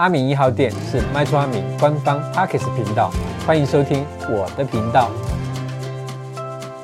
阿明一号店是卖厝阿明官方 Podcast 频道，欢迎收听我的频道。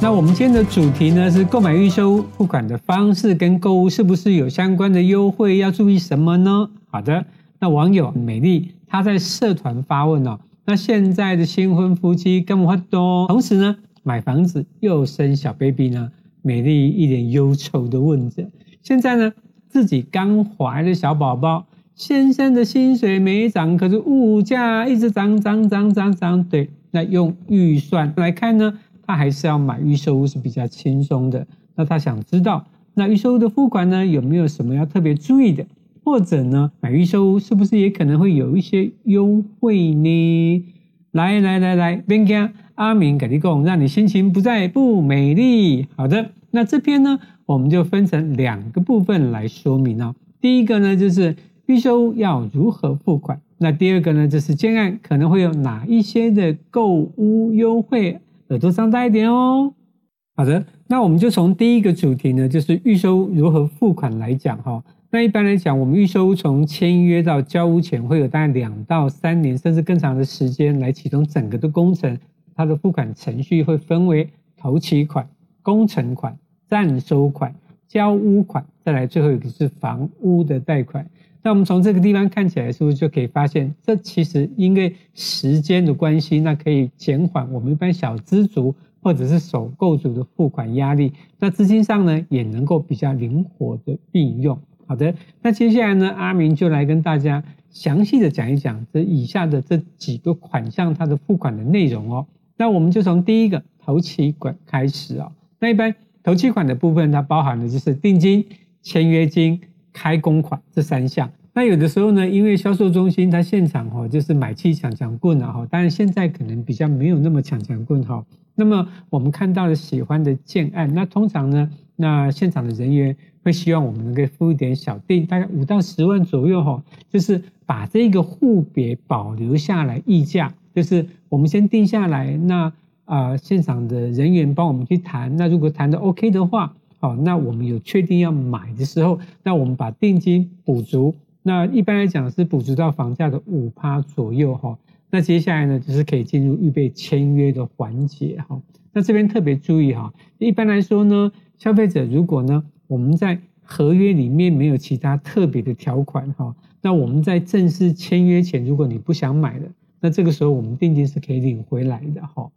那我们今天的主题呢是购买预收付款的方式跟购物是不是有相关的优惠？要注意什么呢？好的，那网友美丽她在社团发问哦，那现在的新婚夫妻干嘛多？同时呢买房子又生小 baby 呢？美丽一脸忧愁的问着。现在呢自己刚怀了小宝宝。先生的薪水没涨，可是物价一直涨涨涨涨涨。对，那用预算来看呢，他还是要买预售屋是比较轻松的。那他想知道，那预售屋的付款呢，有没有什么要特别注意的？或者呢，买预售屋是不是也可能会有一些优惠呢？来来来来，边讲阿明给你讲，让你心情不再不美丽。好的，那这篇呢，我们就分成两个部分来说明哦。第一个呢，就是。预售要如何付款？那第二个呢，就是建案可能会有哪一些的购屋优惠？耳朵张大一点哦。好的，那我们就从第一个主题呢，就是预售如何付款来讲哈。那一般来讲，我们预售从签约到交屋前会有大概两到三年，甚至更长的时间来启动整个的工程。它的付款程序会分为头期款、工程款、暂收款、交屋款，再来最后一个是房屋的贷款。那我们从这个地方看起来，是不是就可以发现，这其实因为时间的关系，那可以减缓我们一般小资族或者是首购族的付款压力。那资金上呢，也能够比较灵活的运用。好的，那接下来呢，阿明就来跟大家详细的讲一讲这以下的这几个款项它的付款的内容哦。那我们就从第一个头期款开始哦。那一般头期款的部分，它包含的就是定金、签约金。开工款这三项，那有的时候呢，因为销售中心它现场哈就是买气抢抢棍了哈，当然现在可能比较没有那么抢抢棍哈。那么我们看到了喜欢的建案，那通常呢，那现场的人员会希望我们能够付一点小定，大概五到十万左右哈，就是把这个户别保留下来议价，就是我们先定下来，那啊现场的人员帮我们去谈，那如果谈的 OK 的话。好，那我们有确定要买的时候，那我们把定金补足，那一般来讲是补足到房价的五趴左右哈。那接下来呢，就是可以进入预备签约的环节哈。那这边特别注意哈，一般来说呢，消费者如果呢，我们在合约里面没有其他特别的条款哈，那我们在正式签约前，如果你不想买了，那这个时候我们定金是可以领回来的哈。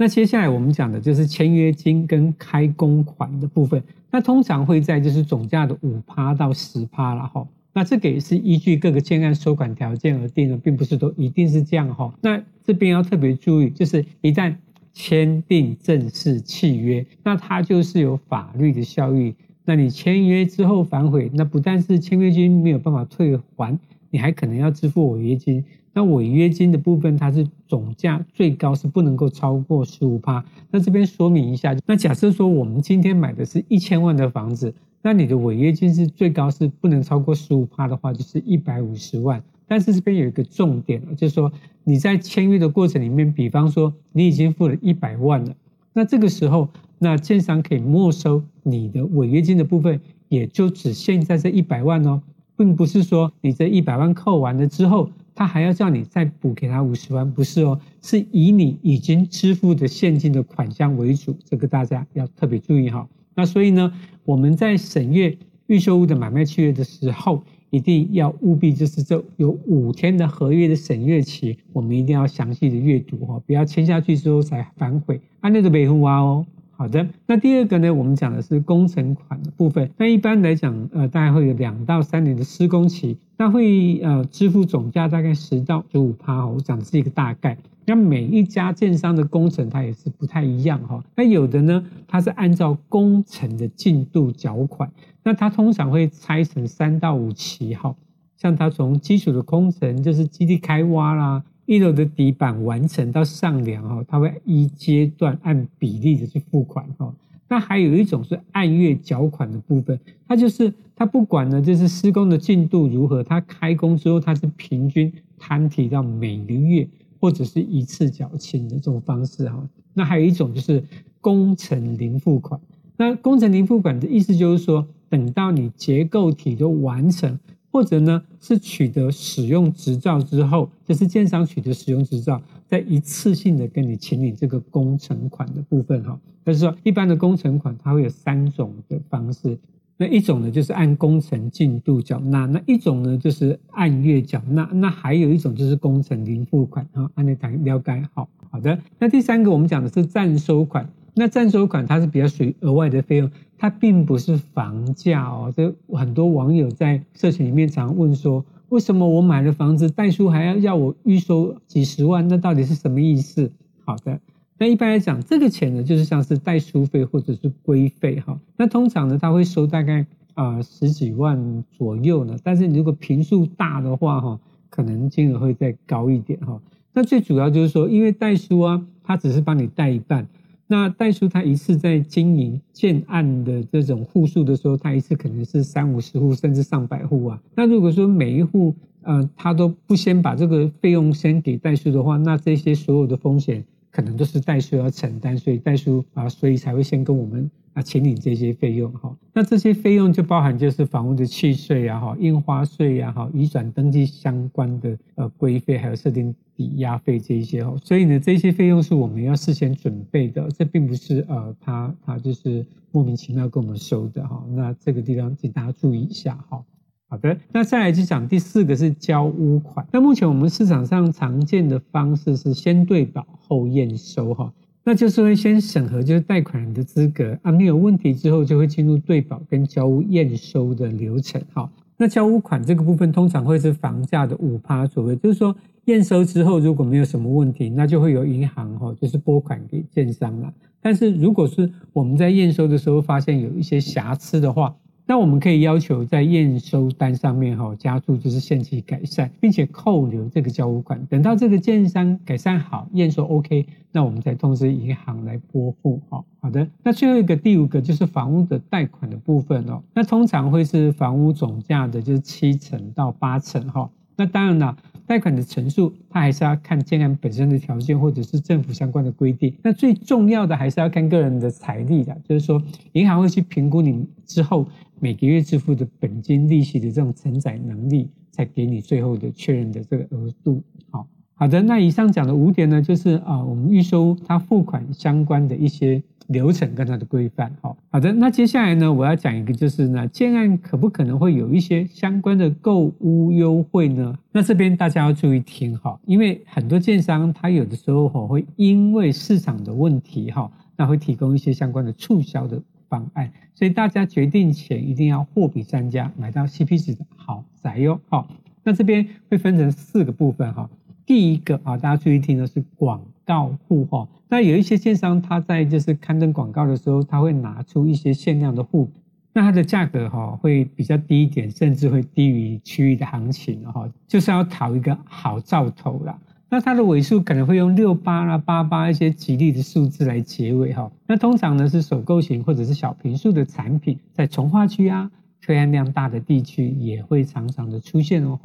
那接下来我们讲的就是签约金跟开工款的部分，那通常会在就是总价的五趴到十趴了哈。那这个也是依据各个建案收款条件而定的，并不是都一定是这样哈。那这边要特别注意，就是一旦签订正式契约，那它就是有法律的效益。那你签约之后反悔，那不但是签约金没有办法退还，你还可能要支付违约金。那违约金的部分，它是总价最高是不能够超过十五趴。那这边说明一下，那假设说我们今天买的是一千万的房子，那你的违约金是最高是不能超过十五趴的话，就是一百五十万。但是这边有一个重点，就是说你在签约的过程里面，比方说你已经付了一百万了，那这个时候，那建商可以没收你的违约金的部分，也就只限在这一百万哦，并不是说你这一百万扣完了之后。他还要叫你再补给他五十万，不是哦，是以你已经支付的现金的款项为主，这个大家要特别注意哈。那所以呢，我们在审阅预售屋的买卖契约的时候，一定要务必就是这有五天的合约的审阅期，我们一定要详细的阅读哈，不要签下去之后才反悔，按那个北户挖哦。好的，那第二个呢，我们讲的是工程款的部分。那一般来讲，呃，大概会有两到三年的施工期，那会呃支付总价大概十到十五趴。我讲的是一个大概。那每一家建商的工程它也是不太一样哈。那有的呢，它是按照工程的进度缴款，那它通常会拆成三到五期哈。像它从基础的工程，就是基地开挖啦。一楼的底板完成到上梁哈，它会一阶段按比例的去付款哈。那还有一种是按月缴款的部分，它就是它不管呢，就是施工的进度如何，它开工之后它是平均摊提到每个月或者是一次缴清的这种方式哈。那还有一种就是工程零付款，那工程零付款的意思就是说，等到你结构体都完成，或者呢是取得使用执照之后，就是建商取得使用执照，再一次性的跟你请领这个工程款的部分哈。就是说，一般的工程款它会有三种的方式，那一种呢就是按工程进度缴纳，那一种呢就是按月缴纳，那还有一种就是工程零付款哈。按你谈了解好，好的。那第三个我们讲的是暂收款。那暂收款它是比较属于额外的费用，它并不是房价哦。这很多网友在社群里面常问说，为什么我买了房子，代书还要要我预收几十万？那到底是什么意思？好的，那一般来讲，这个钱呢，就是像是代书费或者是规费哈。那通常呢，他会收大概啊十几万左右呢。但是你如果平数大的话哈，可能金额会再高一点哈。那最主要就是说，因为代书啊，它只是帮你代一半。那代数他一次在经营建案的这种户数的时候，他一次可能是三五十户甚至上百户啊。那如果说每一户，呃，他都不先把这个费用先给代数的话，那这些所有的风险可能都是代书要承担，所以代书啊，所以才会先跟我们啊请领这些费用哈。那这些费用就包含就是房屋的契税啊、哈印花税呀、哈移转登记相关的呃规费，还有设定。抵押费这一些哦，所以呢，这些费用是我们要事先准备的，这并不是呃，他他就是莫名其妙跟我们收的哈。那这个地方请大家注意一下哈。好的，那再来就讲第四个是交屋款。那目前我们市场上常见的方式是先对保后验收哈，那就是会先审核就是贷款人的资格啊，没有问题之后就会进入对保跟交屋验收的流程哈。那交屋款这个部分通常会是房价的五趴左右，就是说。验收之后，如果没有什么问题，那就会由银行哈，就是拨款给建商了。但是如果是我们在验收的时候发现有一些瑕疵的话，那我们可以要求在验收单上面哈加注就是限期改善，并且扣留这个交屋款。等到这个建商改善好，验收 OK，那我们再通知银行来拨付。好，好的。那最后一个第五个就是房屋的贷款的部分哦，那通常会是房屋总价的就是七成到八成哈。那当然了。贷款的成数，它还是要看建案本身的条件，或者是政府相关的规定。那最重要的还是要看个人的财力的，就是说，银行会去评估你之后每个月支付的本金利息的这种承载能力，才给你最后的确认的这个额度。好，好的，那以上讲的五点呢，就是啊，我们预收它付款相关的一些。流程跟它的规范，好好的。那接下来呢，我要讲一个，就是呢，建案可不可能会有一些相关的购屋优惠呢？那这边大家要注意听哈，因为很多建商他有的时候哈会因为市场的问题哈，那会提供一些相关的促销的方案，所以大家决定前一定要货比三家，买到 CP 值的好宅哟。好，那这边会分成四个部分哈。第一个啊，大家注意听的是广告户哈。那有一些建商，他在就是刊登广告的时候，他会拿出一些限量的户，那它的价格哈会比较低一点，甚至会低于区域的行情哈，就是要讨一个好兆头啦。那它的尾数可能会用六八啦、八八一些吉利的数字来结尾哈。那通常呢是首购型或者是小平数的产品，在重划区啊、推案量大的地区也会常常的出现哦。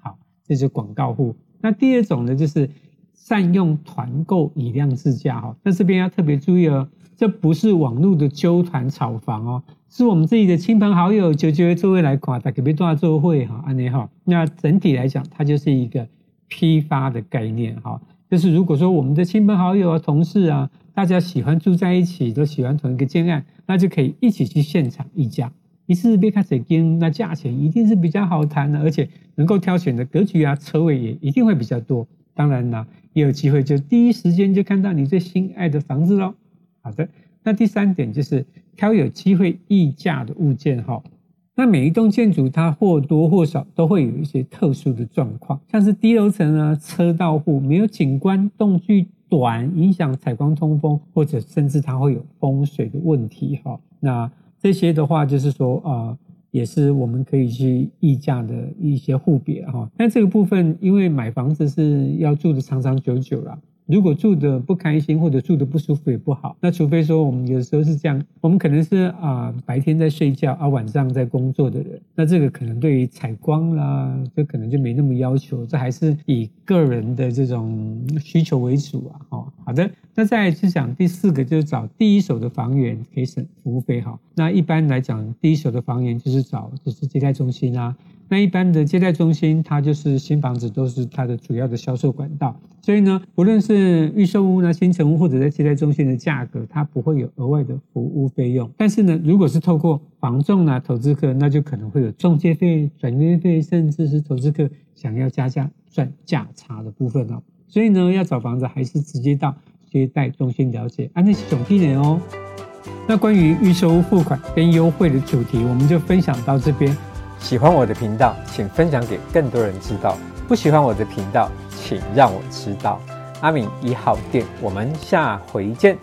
好，这是广告户。那第二种呢就是。善用团购以量制价哈，那这边要特别注意哦，这不是网络的揪团炒房哦，是我们自己的亲朋好友就就座位来夸，大家别多少座位哈，安尼哈。那整体来讲，它就是一个批发的概念哈，就是如果说我们的亲朋好友啊、同事啊，大家喜欢住在一起，都喜欢同一个建案，那就可以一起去现场议价，一次别开始跟，那价钱一定是比较好谈的，而且能够挑选的格局啊、车位也一定会比较多。当然啦，也有机会就第一时间就看到你最心爱的房子喽。好的，那第三点就是挑有机会议价的物件哈。那每一栋建筑它或多或少都会有一些特殊的状况，像是低楼层啊、车道户、没有景观、栋距短、影响采光通风，或者甚至它会有风水的问题哈。那这些的话就是说啊。也是我们可以去议价的一些户别哈，但这个部分因为买房子是要住的长长久久啦。如果住的不开心或者住的不舒服也不好，那除非说我们有时候是这样，我们可能是啊白天在睡觉啊晚上在工作的人，那这个可能对于采光啦，这可能就没那么要求，这还是以个人的这种需求为主啊。好，好的，那再来是讲第四个，就是找第一手的房源可以省服务费哈。那一般来讲，第一手的房源就是找就是接待中心啊。那一般的接待中心，它就是新房子都是它的主要的销售管道，所以呢，不论是预售屋呢、新成屋或者在接待中心的价格，它不会有额外的服务费用。但是呢，如果是透过房仲呢、投资客，那就可能会有中介费、转约费，甚至是投资客想要加价赚价差的部分哦。所以呢，要找房子还是直接到接待中心了解，安内是总地点哦。那关于预售屋付款跟优惠的主题，我们就分享到这边。喜欢我的频道，请分享给更多人知道。不喜欢我的频道，请让我知道。阿米一号店，我们下回见。